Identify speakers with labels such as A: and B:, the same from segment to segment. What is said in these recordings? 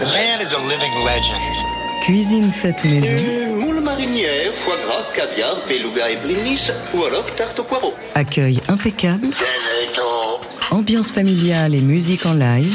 A: The man is a living legend.
B: Cuisine faite maison.
C: Moule marinière, foie gras, caviar, beluga et blinis, ou alors tarte au poireau.
B: Accueil impeccable. Ambiance familiale et musique en live.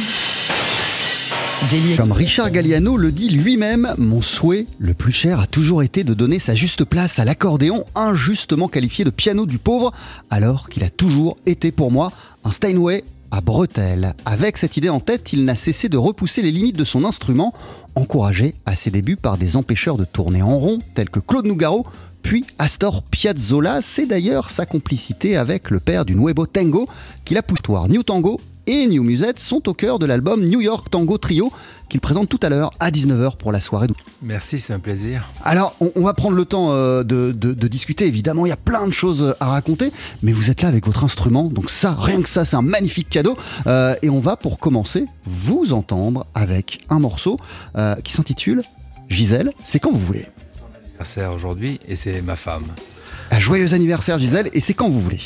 B: Délire.
D: Comme Richard Galliano le dit lui-même, mon souhait le plus cher a toujours été de donner sa juste place à l'accordéon, injustement qualifié de piano du pauvre, alors qu'il a toujours été pour moi un Steinway à. Avec cette idée en tête, il n'a cessé de repousser les limites de son instrument, encouragé à ses débuts par des empêcheurs de tourner en rond, tels que Claude Nougaro, puis Astor Piazzolla. C'est d'ailleurs sa complicité avec le père du Nuevo Tango qu'il a poussé. New Tango et New Musette sont au cœur de l'album New York Tango Trio qu'il présente tout à l'heure à 19h pour la soirée.
E: Merci, c'est un plaisir.
D: Alors, on, on va prendre le temps euh, de, de- de discuter. Évidemment, il y a plein de choses à raconter, mais vous êtes là avec votre instrument, donc ça, rien que ça, c'est un magnifique cadeau. Euh, et on va, pour commencer, vous entendre avec un morceau euh, qui s'intitule Gisèle, c'est quand vous voulez.
E: Anniversaire aujourd'hui et c'est ma femme.
D: Un joyeux anniversaire, Gisèle, et c'est quand vous voulez.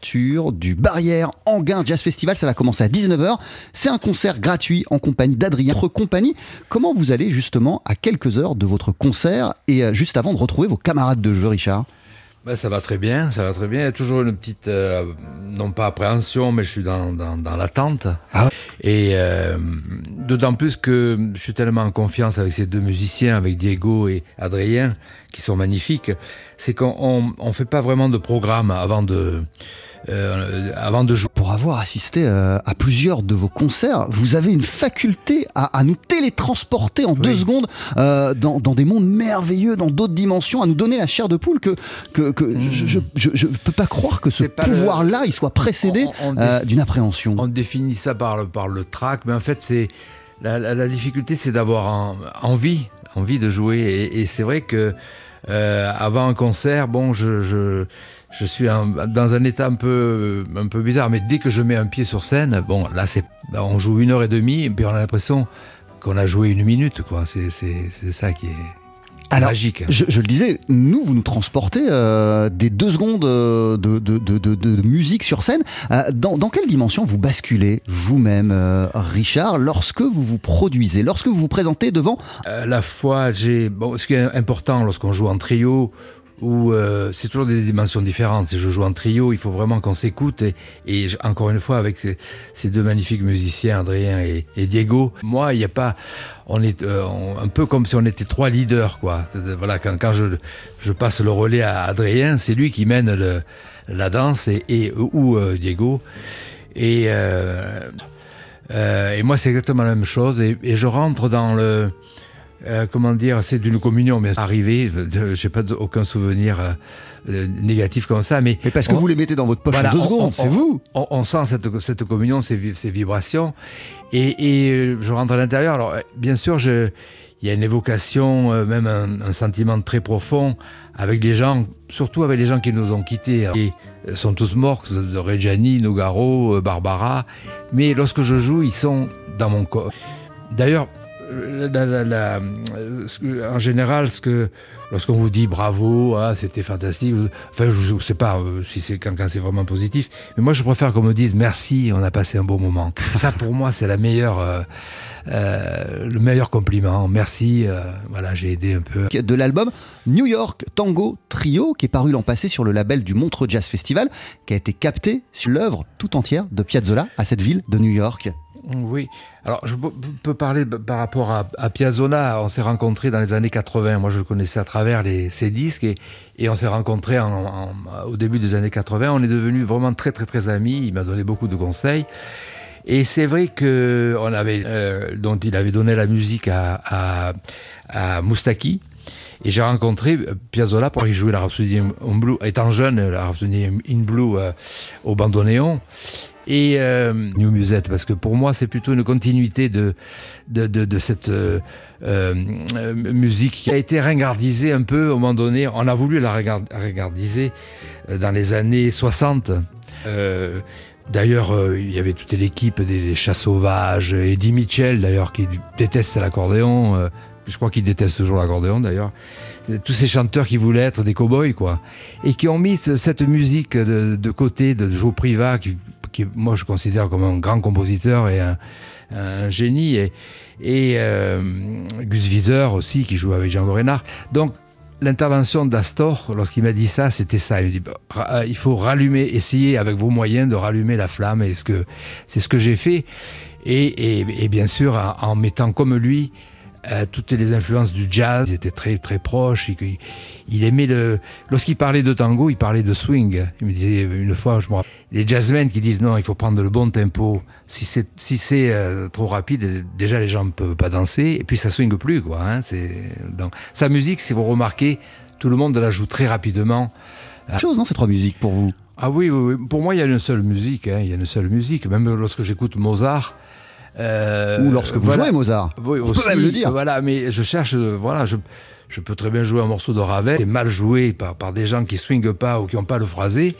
D: D'ouverture du Barrière Anguin Jazz Festival. Ça va commencer à 19h. C'est un concert gratuit en compagnie d'Adrien. Votre compagnie, comment vous allez justement à quelques heures de votre concert et euh, juste avant de retrouver vos camarades de jeu, Richard?
E: Ben, ça va très bien, ça va très bien. Il y a toujours une petite, euh, non pas appréhension, mais je suis dans, dans, dans l'attente.
D: Ah.
E: Et euh, d'autant plus que je suis tellement en confiance avec ces deux musiciens, avec Diego et Adrien, qui sont magnifiques, c'est qu'on ne fait pas vraiment de programme avant de, euh, avant de jouer.
D: Pour avoir assisté euh, à plusieurs de vos concerts, vous avez une faculté à, à nous télétransporter en deux secondes euh, dans, dans des mondes merveilleux, dans d'autres dimensions, à nous donner la chair de poule que, que, que je ne peux pas croire que ce
E: Hmm. Pas le-
D: pouvoir-là il soit précédé
E: déf-
D: d'une appréhension.
E: On définit ça par le, par le track, mais en fait, c'est la, la- la difficulté, c'est d'avoir en- envie, envie de jouer. Et, et c'est vrai que avant un concert, bon, je, je, je suis en- dans un état un peu, un peu bizarre, mais dès que je mets un pied sur scène, bon, là, c'est, on joue une heure et demie, et puis on a l'impression qu'on a joué une minute, quoi. C'est, ça qui est
D: Alors,
E: magique.
D: Je, je le disais, nous, vous nous transportez euh, des deux secondes euh, de, de, de, musique sur scène. Euh, dans, dans quelle dimension vous basculez vous-même, euh, Richard, lorsque vous vous produisez, lorsque vous vous présentez devant
E: la fois, j'ai. Bon, ce qui est important lorsqu'on joue en trio, où euh, c'est toujours des dimensions différentes. Je joue en trio, il faut vraiment qu'on s'écoute. Et, encore une fois, avec ces, deux magnifiques musiciens, Adrien et, Diego, moi, il n'y a pas. On est euh, un peu comme si on était trois leaders, quoi. Voilà, quand, je, passe le relais à Adrien, c'est lui qui mène la danse et, ou euh, Diego. Et, moi, c'est exactement la même chose. Et je rentre dans le. Euh, comment dire C'est d'une communion, mais arrivé. Je n'ai pas aucun souvenir euh, euh, négatif comme ça. Mais,
D: Mais parce que vous les mettez dans votre poche
E: Voilà,
D: en deux
E: on-
D: secondes,
E: on-
D: c'est vous
E: on, on sent cette, cette communion, ces, vi- ces vibrations. Et, et, je rentre à l'intérieur. Alors, bien sûr, je- il y a une évocation, même un, un sentiment très profond avec les gens, surtout avec les gens qui nous ont quittés. Euh, sont tous morts, Reggiani, Nogaro, Barbara. Mais lorsque je joue, ils sont dans mon corps. D'ailleurs, en général, ce que lorsqu'on vous dit bravo, ah, c'était fantastique, enfin, je ne sais pas euh, si c'est quand c'est vraiment positif, mais moi, je préfère qu'on me dise merci, on a passé un bon moment. Ça, pour moi, c'est la meilleure, euh, euh, le meilleur compliment. Merci. euh, voilà, j'ai aidé un peu.
D: de l'album New York Tango Trio, qui est paru l'an passé sur le label du Montreux Jazz Festival, qui a été capté sur l'œuvre tout entière de Piazzolla à cette ville de New York.
E: Oui. Alors, je peux- parler par rapport à, à Piazzolla. On s'est rencontrés dans les années 80. Moi, je le connaissais à travers les, ses disques et, et on s'est rencontrés en- en- au début des années 80. On est devenus vraiment très, très, très amis. Il m'a donné beaucoup de conseils. Et c'est vrai que avait, euh, dont il avait donné la musique à, Moustaki. Et j'ai rencontré euh, Piazzolla pour y jouer la Rhapsody in Blue, étant jeune, la Rhapsody in Blue euh, au bandoneon. Et euh, New Musette, parce que pour moi, c'est plutôt une continuité de, de, cette musique qui a été ringardisée un peu au moment donné. On a voulu la ringard- ringardiser dans les années 60. Euh, D'ailleurs, euh, il y avait toute l'équipe des, Chats Sauvages, Eddie Mitchell d'ailleurs, qui déteste l'accordéon. euh, je crois qu'il déteste toujours l'accordéon d'ailleurs. Tous ces chanteurs qui voulaient être des cow-boys, quoi. Et qui ont mis ce- cette musique de, côté de Joe Priva, qui, moi, je considère comme un grand compositeur et un, génie. Et, euh, Gus Wieser aussi, qui joue avec Django Reinhardt. Donc, l'intervention d'Astor, lorsqu'il m'a dit ça, c'était ça. Il m'a dit, bah, euh, il faut rallumer, essayer avec vos moyens de rallumer la flamme. Et ce que, c'est ce que j'ai fait. Et, bien sûr, en mettant comme lui euh, toutes les influences du jazz, ils étaient très très proches. Il, il aimait le. Lorsqu'il parlait de tango, il parlait de swing. Il me disait une fois, je me rappelle, les jazzmen qui disent non, il faut prendre le bon tempo. Si c'est si c'est euh, trop rapide, déjà les gens ne peuvent pas danser et puis ça swing plus quoi. hein. c'est donc sa musique, si vous remarquez, tout le monde la joue très rapidement.
D: Chose, non, ces trois musiques pour vous?
E: Ah oui, oui, oui. pour moi, il y a une seule musique. hein, Il y a une seule musique. Même lorsque j'écoute Mozart. Euh,
D: Ou lorsque vous
E: voilà.
D: jouez Mozart
E: Oui,
D: On peut
E: aussi,
D: même le dire.
E: Voilà, mais je cherche, euh, voilà, je, je peux très bien jouer un morceau de Ravel, c'est mal joué par, par des gens qui swingent pas ou qui n'ont pas le phrasé.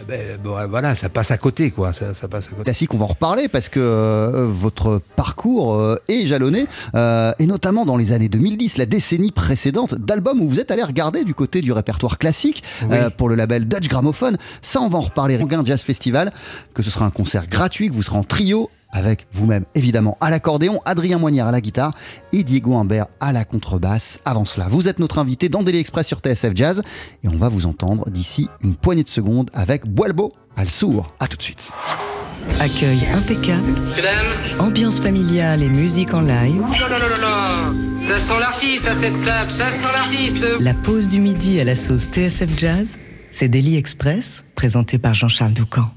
E: Eh Ben, bon, voilà, ça passe à côté, quoi. Ça, ça passe à côté.
D: classique, on va en reparler parce que euh, votre parcours euh, est jalonné, euh, et notamment dans les années 2010, la décennie précédente, d'albums où vous êtes allé regarder du côté du répertoire classique
E: Oui.
D: pour le label Dutch Gramophone. Ça, on va en reparler. Ranguin Jazz Festival, que ce sera un concert gratuit, que vous serez en trio avec vous-même, évidemment, à l'accordéon, Adrien Moignard à la guitare et Diego Humbert à la contrebasse. Avant cela, vous êtes notre invité dans Daily Express sur TSF Jazz et on va vous entendre d'ici une poignée de secondes avec Boalbo Al Sourd. À tout de suite.
B: Accueil impeccable, ambiance familiale et musique en live.
A: non, non, non, non, non. Ça sent l'artiste à cette table, ça sent l'artiste.
B: La pause du midi à la sauce TSF Jazz, c'est Daily Express, présenté par Jean-Charles Doucan.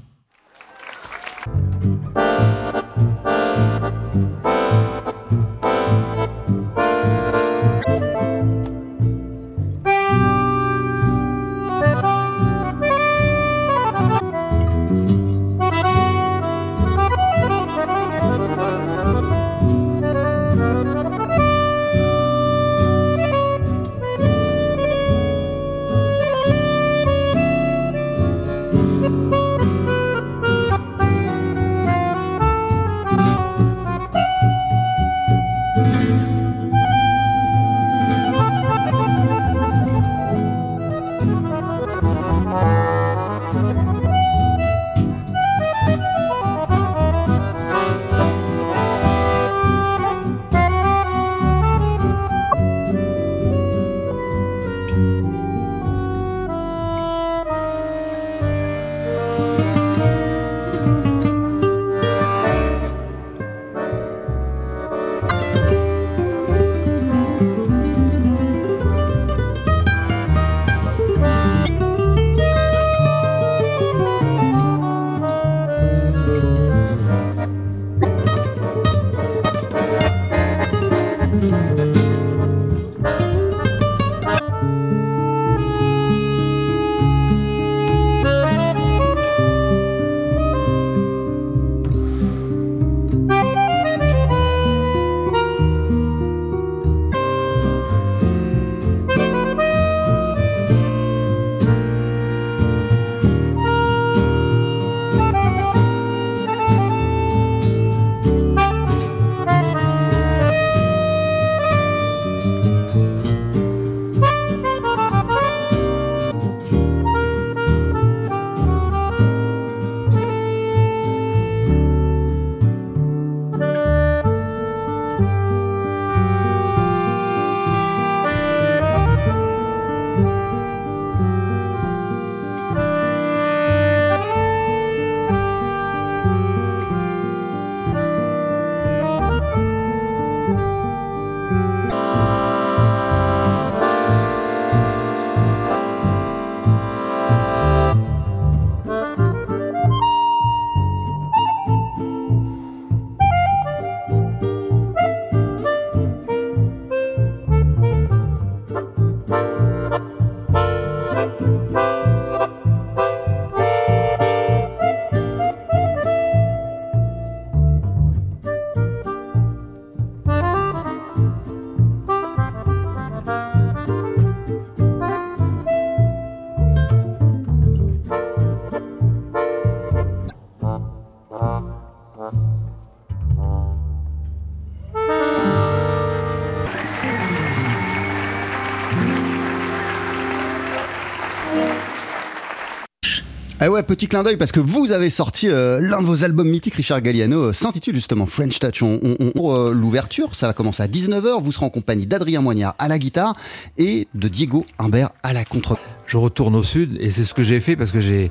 D: Ah ouais, petit clin d'œil parce que vous avez sorti euh, l'un de vos albums mythiques, Richard Galliano, euh, s'intitule justement French Touch. On, on- euh, L'ouverture, ça va commencer à 19h. Vous serez en compagnie d'Adrien Moignard à la guitare et de Diego Humbert à la contre.
E: Je retourne au sud et c'est ce que j'ai fait parce que j'ai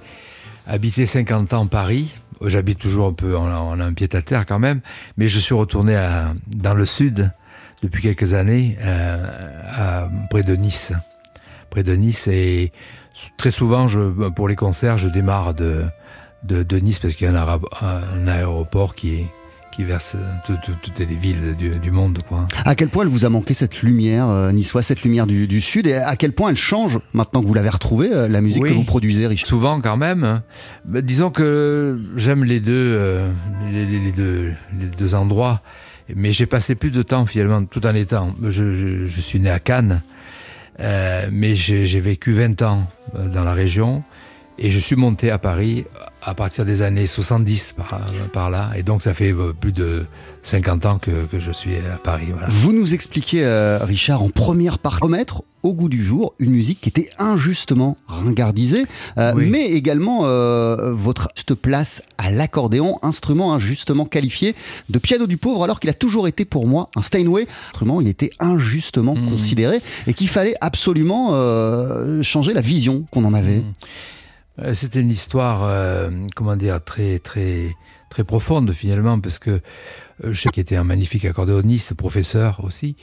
E: habité 50 ans Paris. J'habite toujours un peu, a un pied à terre quand même, mais je suis retourné dans le sud depuis quelques années, euh, près de Nice. Près de Nice et très souvent, je, pour les concerts, je démarre de, de, de Nice parce qu'il y a un, aéroport qui, est, qui verse tout- tout- toutes les villes du, du monde. Quoi.
D: À quel point elle vous a manqué cette lumière euh, niçoise, cette lumière du, du sud? Et à quel point elle change maintenant que vous l'avez retrouvée, euh, la musique
E: Oui.
D: que vous produisez, Richard?
E: Souvent quand même. Bah, disons que j'aime les deux, euh, les, les- les deux, les deux endroits, mais j'ai passé plus de temps finalement tout en étant. Je, je- je suis né à Cannes, mais j'ai j'ai vécu 20 ans euh, dans la région et je suis monté à Paris à partir des années 70 par, par là, et donc ça fait euh, plus de 50 ans que, que je suis à Paris. Voilà.
D: Vous nous expliquez, euh, Richard, en première partie, remettre au goût du jour une musique qui était injustement ringardisée, euh,
E: Oui.
D: mais également euh, votre juste place à l'accordéon, instrument injustement qualifié de piano du pauvre, alors qu'il a toujours été pour moi un Steinway. Instrument, il était injustement
E: Mhm.
D: considéré et qu'il fallait absolument changer la vision qu'on en avait.
E: Euh, C'était une histoire, euh, comment dire, très, très, très profonde finalement, parce que euh, je sais qu'il était un magnifique accordéoniste, professeur aussi.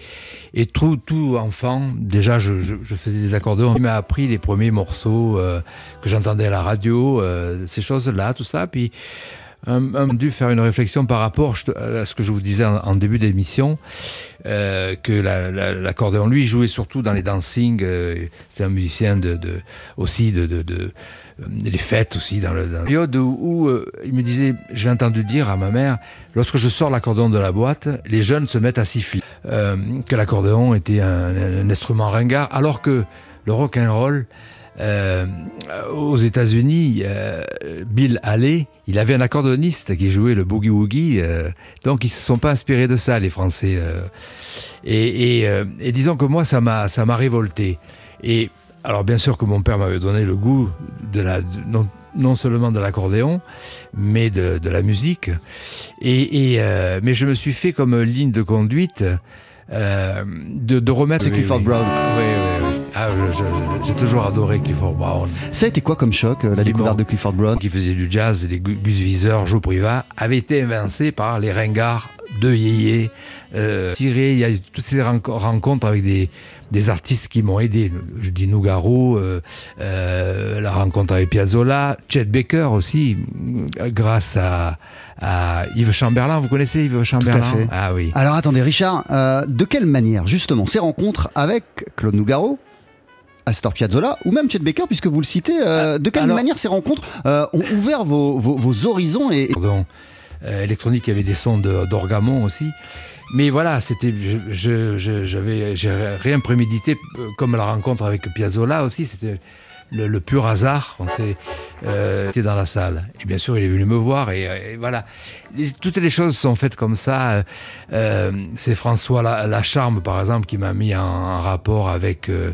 E: Et tout, tout enfant, déjà, je, je, je faisais des accordéons. Il m'a appris les premiers morceaux euh, que j'entendais à la radio, euh, ces choses-là, tout ça. Puis, un, un dû faire une réflexion par rapport à ce que je vous disais en, en début d'émission, euh, que la- la- l'accordéon, lui, jouait surtout dans les dancing. euh, C'était un musicien de, de- aussi de, de, de- euh, les fêtes aussi dans le dans la période où, où, euh, il me disait, je l'ai entendu dire à ma mère, lorsque je sors l'accordéon de la boîte, les jeunes se mettent à siffler, Euh, que l'accordéon était un, un instrument ringard, alors que le rock and roll euh, aux États-Unis, euh, Bill Haley, il avait un accordéoniste qui jouait le boogie woogie, euh, donc ils se sont pas inspirés de ça, les Français. et, et, et disons que moi, ça m'a, ça m'a révolté. Et alors, bien sûr que mon père m'avait donné le goût de la, de- non, non seulement de l'accordéon, mais de, de la musique. Et, et, mais je me suis fait comme ligne de conduite de, de remettre.
D: C'est Clifford Brown.
E: Oui, oui, oui. Ah, j'ai toujours adoré Clifford Brown.
D: Ça a été quoi comme choc, euh, la
E: Il est
D: découverte de Clifford Brown?
E: Qui faisait du jazz, les Gu- Gus Viseur, Joe Privat, avait été invincé par les ringards de Yéyé. Euh, tiré, il y a eu toutes ces renco- rencontres avec des, des artistes qui m'ont aidé. Je dis Nougaro, euh, euh, la rencontre avec Piazzolla, Chet Baker aussi, grâce à, à Yves Chamberlain. Vous connaissez Yves Chamberlain?
D: fait.
E: Ah oui.
D: Alors attendez, Richard, de quelle manière justement ces rencontres avec Claude Nougaro Astor Piazzolla ou même Chet Baker, puisque vous le citez, euh, de quelle
E: alors-
D: manière ces rencontres euh, ont ouvert vos, vos- vos horizons et,
E: Pardon, euh, électronique, il y avait des sons de- d'orgamon aussi. Mais voilà, c'était, je, rien prémédité, comme la rencontre avec Piazzolla aussi. C'était le, le pur hasard. On s'est, euh, était dans la salle. Et bien sûr, il est venu me voir. Et, euh, et voilà, toutes les choses sont faites comme ça. Euh, euh, c'est François La- Lacharme, par exemple, qui m'a mis en, en rapport avec. euh,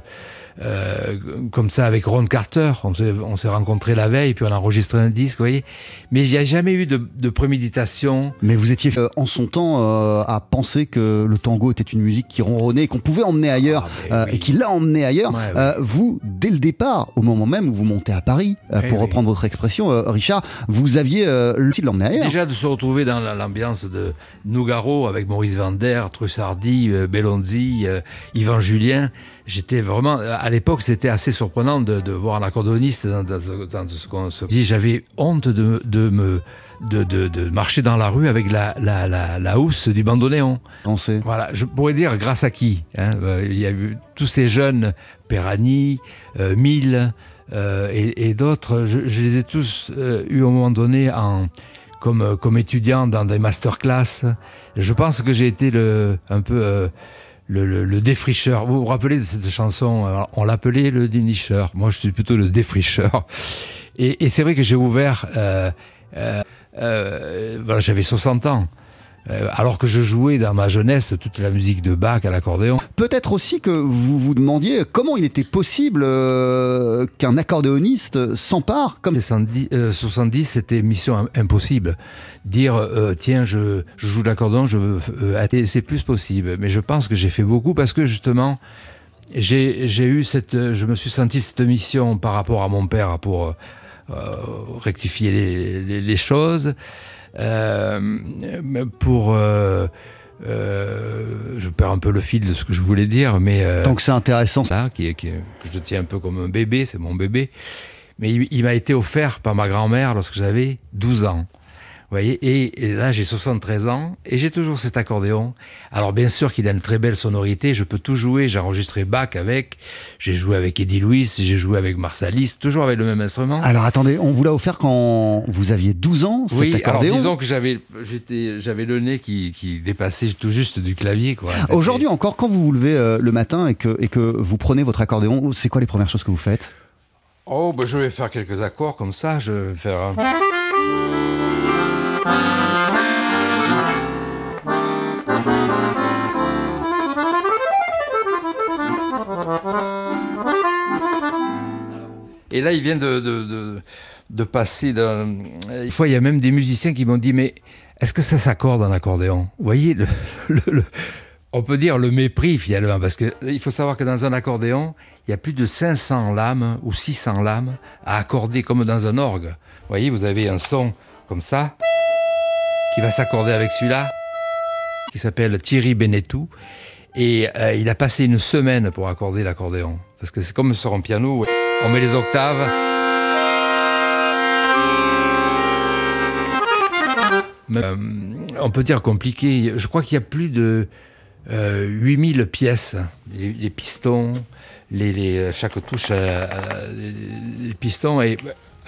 E: euh, comme ça avec Ron Carter, on s'est, on s'est rencontrés la veille, puis on a enregistré un disque, vous voyez. Mais il n'y a jamais eu de, de préméditation.
D: Mais vous étiez euh, en son temps euh, à penser que le tango était une musique qui ronronnait et qu'on pouvait emmener ailleurs
E: Ah, oui.
D: et qui l'a emmené ailleurs.
E: Ouais,
D: vous, dès le départ, au moment même où vous montez à Paris, euh,
E: Eh
D: pour
E: oui.
D: reprendre votre expression, euh, Richard, vous aviez euh, le de l'emmener ailleurs.
E: Déjà de se retrouver dans la- l'ambiance de Nougaro avec Maurice Vander, Trussardi, Bellonzi, Yvan Julien, j'étais vraiment, à l'époque c'était assez surprenant de, de voir un accordoniste dans, dans ce, dans ce qu'on se dit. J'avais honte de, de me de, de, de marcher dans la rue avec la, la, la, la housse du bandoneon.
D: Pensez.
E: Voilà, je pourrais dire grâce à qui hein, euh, Il y a eu tous ces jeunes, Perani, euh, Mille euh, et, et d'autres, je, je les ai tous euh, eus au moment donné en, comme, comme étudiant dans des masterclass. Je pense que j'ai été le, un peu euh, le, le- le défricheur. Vous vous rappelez de cette chanson On l'appelait le dénicheur. Moi, je suis plutôt le défricheur. Et, et c'est vrai que j'ai ouvert. euh, euh, euh, voilà, j'avais 60 ans. euh, alors que je jouais dans ma jeunesse toute la musique de Bach à l'accordéon.
D: Peut-être aussi que vous vous demandiez comment il était possible euh, qu'un accordéoniste s'empare comme
E: Les 70, euh, 70, c'était mission im- impossible. Dire, euh, tiens, je, je joue de l'accordéon, je veux, athée, c'est plus possible. Mais je pense que j'ai fait beaucoup parce que justement, j'ai eu cette, je me suis senti cette mission par rapport à mon père pour rectifier les, les- les choses, euh, pour, euh, euh, je perds un peu le fil de ce que je voulais dire, mais euh,
D: Donc c'est intéressant.
E: là, qui, que je tiens un peu comme un bébé, c'est mon bébé. Mais il, il m'a été offert par ma grand-mère lorsque j'avais 12 ans. Vous voyez, et, et là j'ai 73 ans et j'ai toujours cet accordéon. Alors bien sûr qu'il a une très belle sonorité, je peux tout jouer, j'ai enregistré Bach avec, j'ai joué avec Eddie Louis, j'ai joué avec Marsalis, toujours avec le même instrument.
D: Alors attendez, on vous l'a offert quand vous aviez 12 ans,
E: oui,
D: cet
E: alors
D: accordéon
E: disons que j'avais, j'étais, j'avais le nez qui, qui dépassait tout juste du clavier. Quoi.
D: Aujourd'hui encore, quand vous vous levez euh, le matin et que, et que vous prenez votre accordéon, c'est quoi les premières choses que vous faites?
E: Oh, bah, je vais faire quelques accords comme ça. Je vais faire. un- Et là, il vient de, passer d'un. Une fois, il y a même des musiciens qui m'ont dit Mais est-ce que ça s'accorde en accordéon? Vous voyez, on peut dire le mépris finalement, parce qu'il faut savoir que dans un accordéon, il y a plus de 500 lames ou 600 lames à accorder comme dans un orgue. Vous voyez, vous avez un son comme ça qui va s'accorder avec celui-là, qui s'appelle Thierry Benetou. Et euh, il a passé une semaine pour accorder l'accordéon. Parce que c'est comme sur un piano, on met les octaves. Euh, on peut dire compliqué. Je crois qu'il y a plus de euh, 8000 pièces. Les, pistons, les, euh, chaque touche, les, les pistons. Et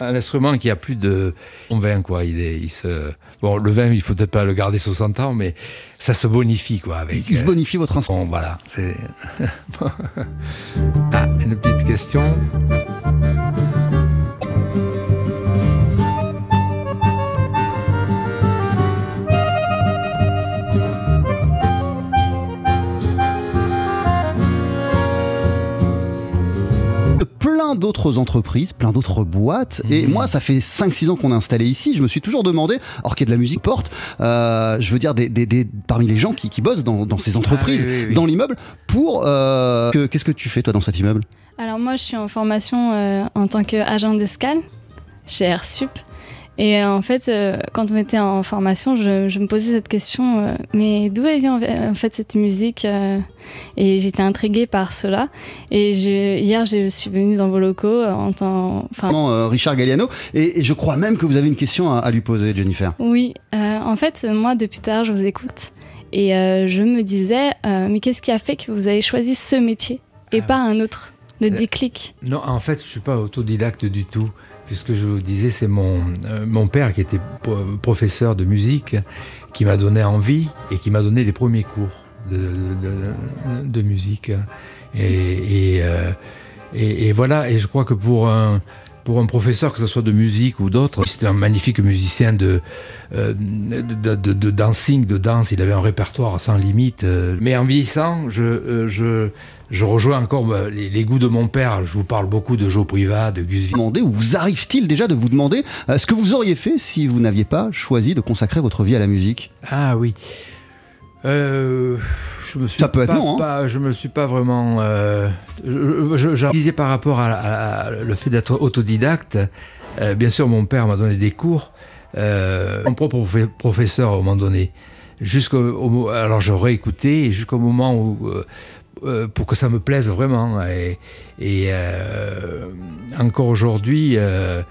E: un instrument qui a plus de 20, quoi. Il, est, il se... Bon, le vin, il faut peut-être pas le garder 60 ans, mais ça se bonifie, quoi. Avec,
D: Il, se
E: euh,
D: bonifie votre instrument.
E: Bon, voilà, c'est. ah, une petite question.
D: Plein d'autres entreprises, plein d'autres boîtes. Et
E: Mhm.
D: moi, ça fait 5-6 ans qu'on est installé ici. Je me suis toujours demandé, alors qu'il y a de la musique porte, euh, je veux dire, des, des- des- parmi les gens qui, qui bossent dans, dans ces entreprises,
E: Ah oui, oui, oui.
D: dans l'immeuble, pour. euh, que- Qu'est-ce que tu fais, toi, dans cet immeuble?
F: Alors moi, je suis en formation euh, en tant qu'agent d'escale chez AirSup. Et euh, en fait, euh, quand on était en formation, je, je me posais cette question, euh, mais d'où vient en fait cette musique euh, Et j'étais intriguée par cela. Et je- hier, je suis venue dans vos locaux euh, en tant... Enfin,
D: euh, Richard Galliano. Et, et je crois même que vous avez une question à, à lui poser, Jennifer.
F: Oui, euh, en fait, moi, depuis l'heure, je vous écoute. Et euh, je me disais, euh, mais qu'est-ce qui a fait que vous avez choisi ce métier et
E: Ah.
F: pas un autre? Le
E: Euh,
F: déclic?
E: Non, en fait, je suis pas autodidacte du tout. Puisque je vous disais, c'est mon, euh, mon père qui était pro- professeur de musique qui m'a donné envie et qui m'a donné les premiers cours de, musique. Euh, et- voilà, et je crois que pour un, pour un professeur, que ce soit de musique ou d'autres, c'était un magnifique musicien de, euh, de, de- dancing, de danse. Il avait un répertoire sans limite. Mais en vieillissant, je, je, je rejoins encore bah, les, les goûts de mon père. Je vous parle beaucoup de Joe Privat, de Gus.
D: Demander, ou vous arrive-t-il déjà de vous demander euh, ce que vous auriez fait si vous n'aviez pas choisi de consacrer votre vie à la musique?
E: Ah oui. Euh, je me suis
D: Ça peut être
E: pas,
D: non, hein.
E: pas- je me suis pas vraiment. euh, je, je- je disais par rapport à, à- à le fait d'être autodidacte. euh, bien sûr, mon père m'a donné des cours. euh, mon propre profe- professeur, à un moment donné. Jusqu'au, alors j'aurais écouté jusqu'au moment où, euh, pour que ça me plaise vraiment. Et, et, euh, encore aujourd'hui, euh,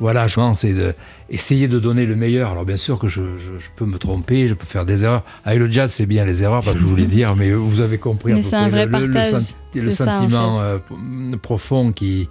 E: voilà, je pense, c'est de essayer de donner le meilleur. Alors bien sûr que je, je- je peux me tromper, je peux faire des erreurs. Avec le jazz, c'est bien les erreurs, parce que je voulais dire, mais vous avez compris.
F: Mais
E: peu
F: un vrai
E: le,
F: partage.
E: le
F: C'est ça, en
E: sentiment
F: fait.
E: profond qui.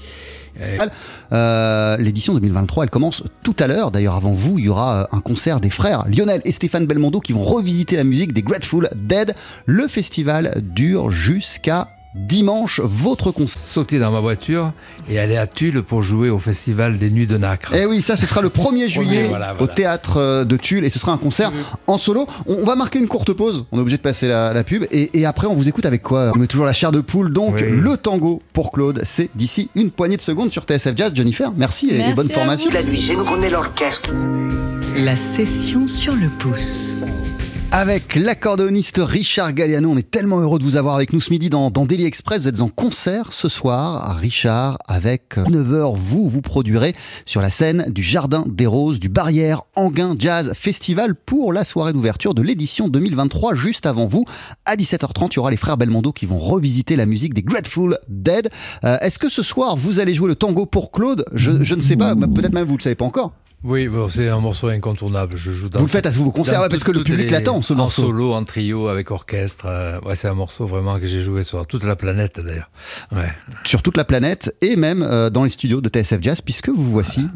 E: Euh,
D: Euh, L'édition 2023, elle commence tout à l'heure. D'ailleurs, avant vous, il y aura euh, un concert des frères Lionel et Stéphane Belmondo qui vont revisiter la musique des Grateful Dead. Le festival dure jusqu'à dimanche, votre concert.
E: Sauter dans ma voiture et aller à Tulle pour jouer au festival des Nuits de Nacre.
D: Eh oui, ça ce sera le 1er juillet
E: voilà,
D: au théâtre euh, de Tulle et ce sera un concert en solo. On, on va marquer une courte pause, on est obligé de passer la, la pub et, et après on vous écoute avec quoi? On met toujours la chair de poule, donc
E: Oui.
D: le tango pour Claude, c'est d'ici une poignée de secondes sur TSF Jazz. Jennifer, merci, et- bonne formation.
F: vous.
G: La nuit, j'ai nous l'orchestre.
B: La session sur le pouce.
D: Avec l'accordéoniste Richard Galliano, on est tellement heureux de vous avoir avec nous ce midi dans, dans Daily Express. Vous êtes en concert ce soir, Richard, avec 9h, vous vous produirez sur la scène du Jardin des Roses, du Barrière Anguin Jazz Festival pour la soirée d'ouverture de l'édition 2023. Juste avant vous, à 17h30, il y aura les frères Belmondo qui vont revisiter la musique des Grateful Dead. Euh, Est-ce que ce soir, vous allez jouer le tango pour Claude? Je, je ne sais pas, peut-être même vous ne le savez pas encore.
E: Oui, bon, c'est un morceau incontournable. Je joue dans
D: Vous le faites à concerts,
E: dans
D: ouais, parce que le public l'attend, ce
E: en
D: morceau.
E: solo, en trio, avec orchestre. euh, ouais, c'est un morceau vraiment que j'ai joué sur toute la planète d'ailleurs. Ouais.
D: sur toute la planète et même euh, dans les studios de TSF Jazz puisque vous voici.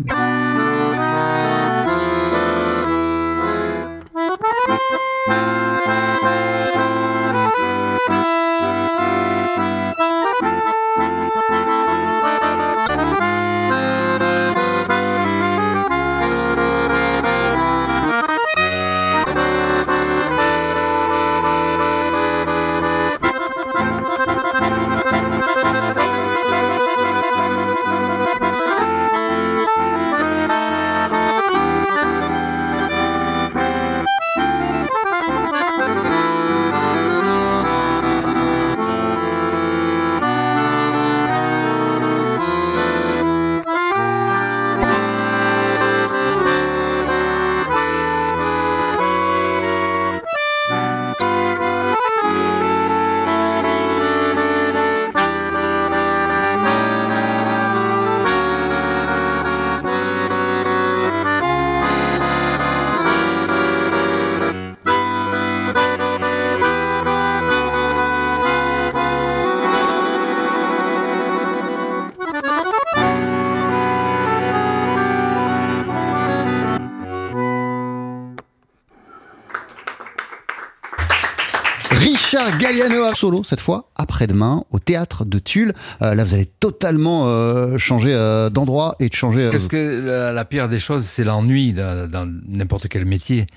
D: Galliano à solo cette fois après-demain au théâtre de Tulle. Euh, là vous allez totalement euh, changer euh, d'endroit et de changer.
E: Parce que la, la pire des choses, c'est l'ennui dans dans n'importe quel métier.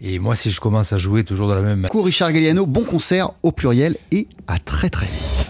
E: Et moi, si je commence à jouer toujours dans la même
D: Cours Richard Galliano, bon concert au pluriel et à très très vite.